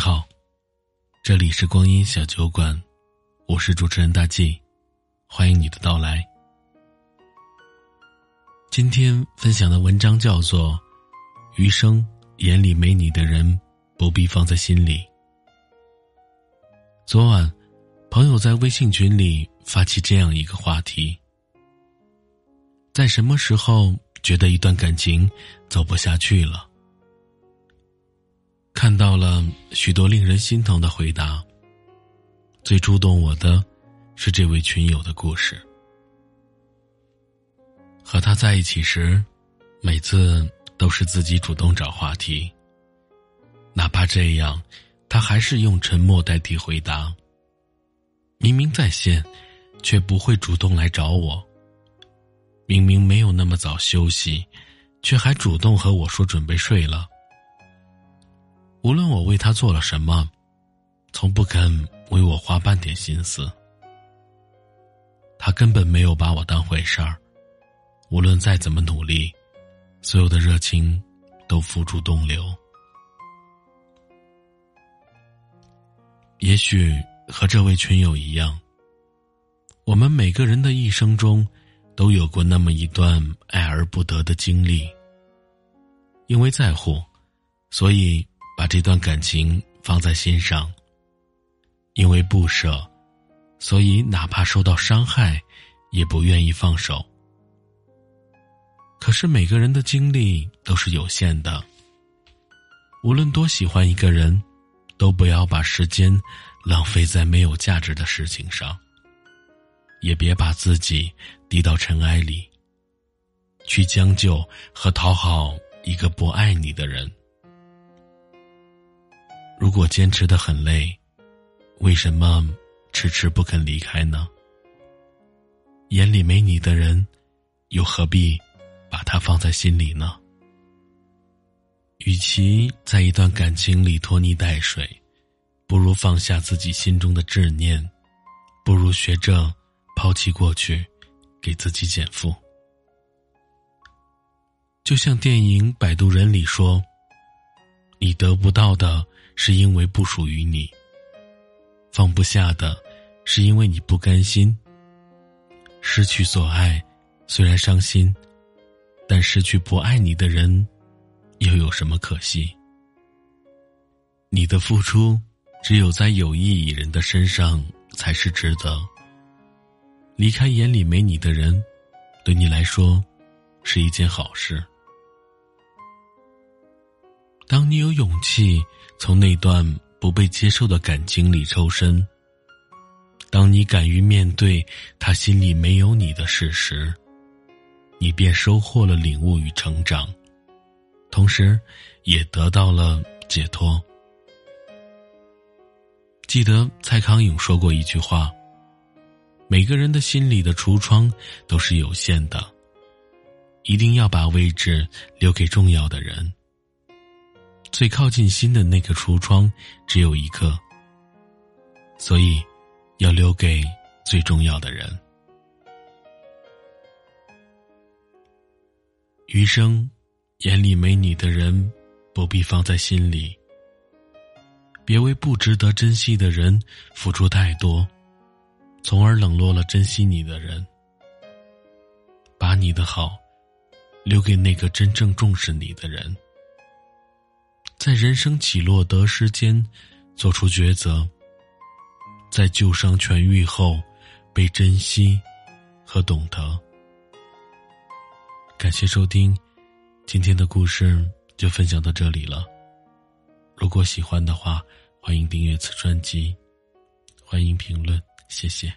好，这里是光阴小酒馆，我是主持人大 G，欢迎你的到来。今天分享的文章叫做《余生眼里没你的人不必放在心里》。昨晚，朋友在微信群里发起这样一个话题：在什么时候觉得一段感情走不下去了？看到了许多令人心疼的回答。最触动我的，是这位群友的故事。和他在一起时，每次都是自己主动找话题。哪怕这样，他还是用沉默代替回答。明明在线，却不会主动来找我。明明没有那么早休息，却还主动和我说准备睡了。无论我为他做了什么，从不肯为我花半点心思。他根本没有把我当回事儿。无论再怎么努力，所有的热情都付诸东流。也许和这位群友一样，我们每个人的一生中，都有过那么一段爱而不得的经历。因为在乎，所以。这段感情放在心上，因为不舍，所以哪怕受到伤害，也不愿意放手。可是每个人的精力都是有限的，无论多喜欢一个人，都不要把时间浪费在没有价值的事情上，也别把自己低到尘埃里，去将就和讨好一个不爱你的人。如果坚持的很累，为什么迟迟不肯离开呢？眼里没你的人，又何必把他放在心里呢？与其在一段感情里拖泥带水，不如放下自己心中的执念，不如学着抛弃过去，给自己减负。就像电影《摆渡人》里说：“你得不到的。”是因为不属于你，放不下的，是因为你不甘心。失去所爱，虽然伤心，但失去不爱你的人，又有什么可惜？你的付出，只有在有意义人的身上才是值得。离开眼里没你的人，对你来说，是一件好事。当你有勇气。从那段不被接受的感情里抽身。当你敢于面对他心里没有你的事实，你便收获了领悟与成长，同时，也得到了解脱。记得蔡康永说过一句话：“每个人的心里的橱窗都是有限的，一定要把位置留给重要的人。”最靠近心的那个橱窗只有一个，所以要留给最重要的人。余生，眼里没你的人，不必放在心里。别为不值得珍惜的人付出太多，从而冷落了珍惜你的人。把你的好留给那个真正重视你的人。在人生起落得失间，做出抉择。在旧伤痊愈后，被珍惜和懂得。感谢收听，今天的故事就分享到这里了。如果喜欢的话，欢迎订阅此专辑，欢迎评论，谢谢。